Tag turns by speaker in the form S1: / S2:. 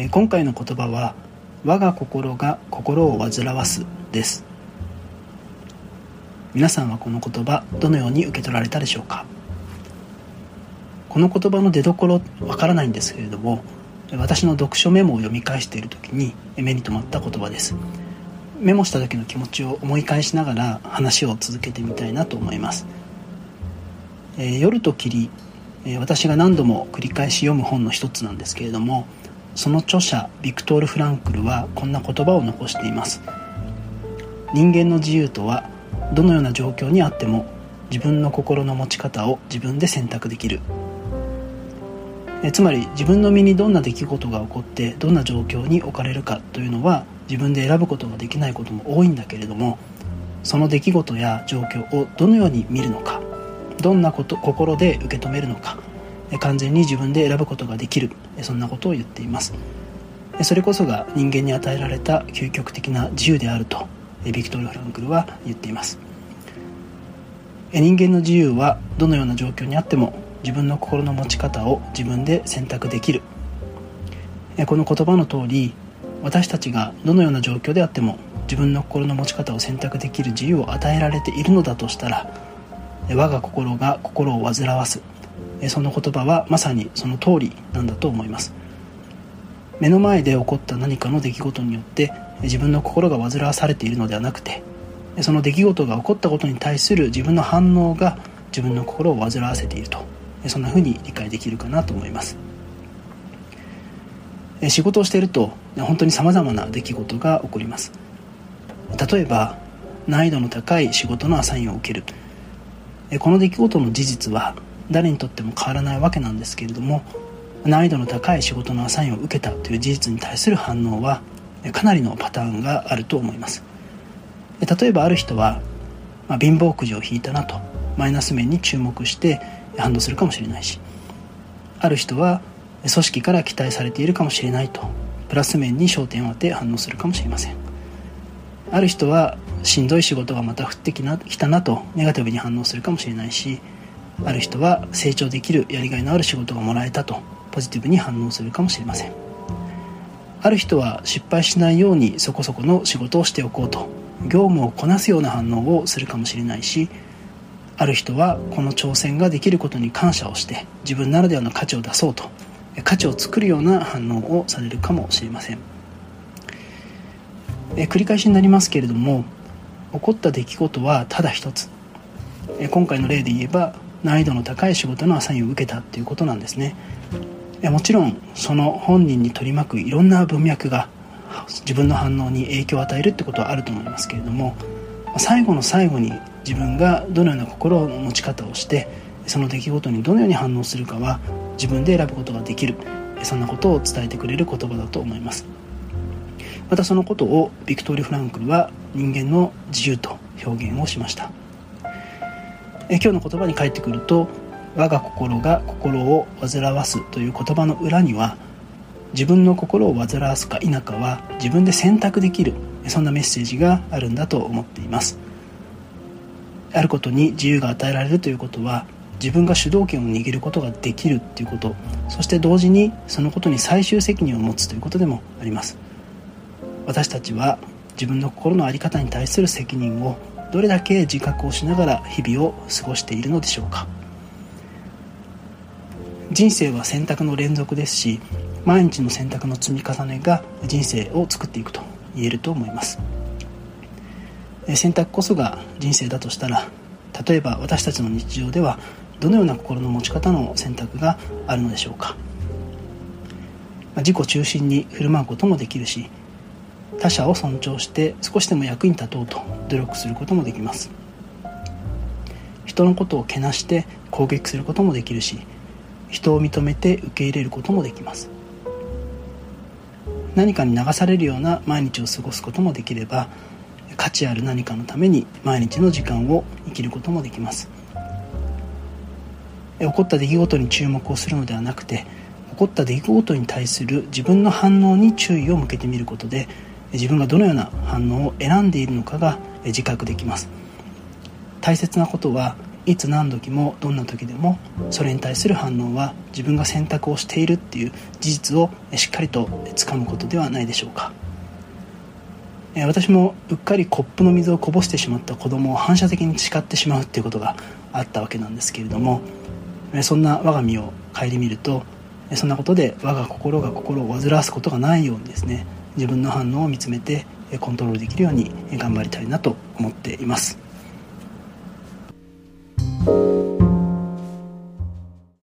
S1: え今回の言葉は我が心が心を煩わすです。皆さんはこの言葉どのように受け取られたでしょうか？この言葉の出どころわからないんですけれども私の読書メモを読み返している時に目に留まった言葉です。メモした時の気持ちを思い返しながら話を続けてみたいなと思います、えー、夜と霧、えー、私が何度も繰り返し読む本の一つなんですけれどもその著者ビクトール・フランクルはこんな言葉を残しています。人間の自由とはどのような状況にあっても自分の心の持ち方を自分で選択できる。えつまり自分の身にどんな出来事が起こってどんな状況に置かれるかというのは自分で選ぶことができないことも多いんだけれどもその出来事や状況をどのように見るのかどんなこと心で受け止めるのか完全に自分で選ぶことができる。そんなことを言っています。それこそが人間に与えられた究極的な自由であるとビクトル・フランクルは言っています。人間の自由はどのような状況にあっても自分の心の持ち方を自分で選択できる。この言葉の通り私たちがどのような状況であっても自分の心の持ち方を選択できる自由を与えられているのだとしたら我が心が心を煩わす。その言葉はまさにその通りなんだと思います。目の前で起こった何かの出来事によって自分の心が煩わされているのではなくてその出来事が起こったことに対する自分の反応が自分の心を煩わせているとそんな風に理解できるかなと思います。仕事をしていると本当にさまざまな出来事が起こります。例えば難易度の高い仕事のアサインを受ける。この出来事の事実は誰にとっても変わらないわけなんですけれども難易度の高い仕事のアサインを受けたという事実に対する反応はかなりのパターンがあると思います。例えばある人は、まあ、貧乏くじを引いたなとマイナス面に注目して反応するかもしれないしある人は組織から期待されているかもしれないとプラス面に焦点を当て反応するかもしれません。ある人はしんどい仕事がまた降ってきたなとネガティブに反応するかもしれないしある人は成長できるやりがいのある仕事がもらえたとポジティブに反応するかもしれません。ある人は失敗しないようにそこそこの仕事をしておこうと。業務をこなすような反応をするかもしれないしある人はこの挑戦ができることに感謝をして自分ならではの価値を出そうと。価値を作るような反応をされるかもしれませんえ繰り返しになりますけれども起こった出来事はただ一つ。え今回の例で言えば難易度の高い仕事のアサインを受けたということなんですね。もちろんその本人に取り巻くいろんな文脈が自分の反応に影響を与えるってことはあると思いますけれども最後の最後に自分がどのような心の持ち方をしてその出来事にどのように反応するかは自分で選ぶことができる。そんなことを伝えてくれる言葉だと思います。またそのことをビクトリー・フランクルは人間の自由と表現をしました。え今日の言葉に返ってくると我が心が心を煩わすという言葉の裏には自分の心を煩わすか否かは自分で選択できるそんなメッセージがあるんだと思っています。あることに自由が与えられるということは自分が主導権を握ることができるということそして同時にそのことに最終責任を持つということでもあります。私たちは自分の心の在り方に対する責任をどれだけ自覚をしながら日々を過ごしているのでしょうか。人生は選択の連続ですし毎日の選択の積み重ねが人生を作っていくと言えると思います。選択こそが人生だとしたら例えば私たちの日常ではどのような心の持ち方の選択があるのでしょうか。自己中心に振る舞うこともできるし他者を尊重して少しでも役に立とうと努力することもできます。人のことをけなして攻撃することもできるし人を認めて受け入れることもできます。何かに流されるような毎日を過ごすこともできれば価値ある何かのために毎日の時間を生きることもできます。起こった出来事に注目をするのではなくて起こった出来事に対する自分の反応に注意を向けてみることで自分がどのような反応を選んでいるのかが自覚できます。大切なことはいつ何時もどんな時でもそれに対する反応は自分が選択をしているっていう事実をしっかりとつかむことではないでしょうか。私もうっかりコップの水をこぼしてしまった子供を反射的に誓ってしまうっていうことがあったわけなんですけれどもそんな我が身を顧みるとそんなことで我が心が心を煩わすことがないようにですね自分の反応を見つめてコントロールできるように頑張りたいなと思っています。